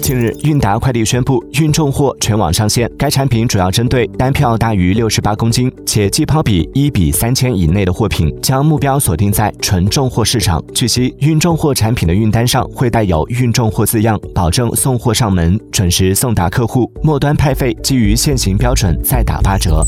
近日，韵达快递宣布运重货全网上线。该产品主要针对单票大于六十八公斤且寄抛比一比三千以内的货品，将目标锁定在纯重货市场。据悉，运重货产品的运单上会带有“运重货”字样，保证送货上门，准时送达客户。末端派费基于现行标准再打八折。